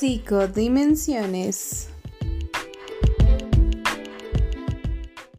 Psicodimensiones.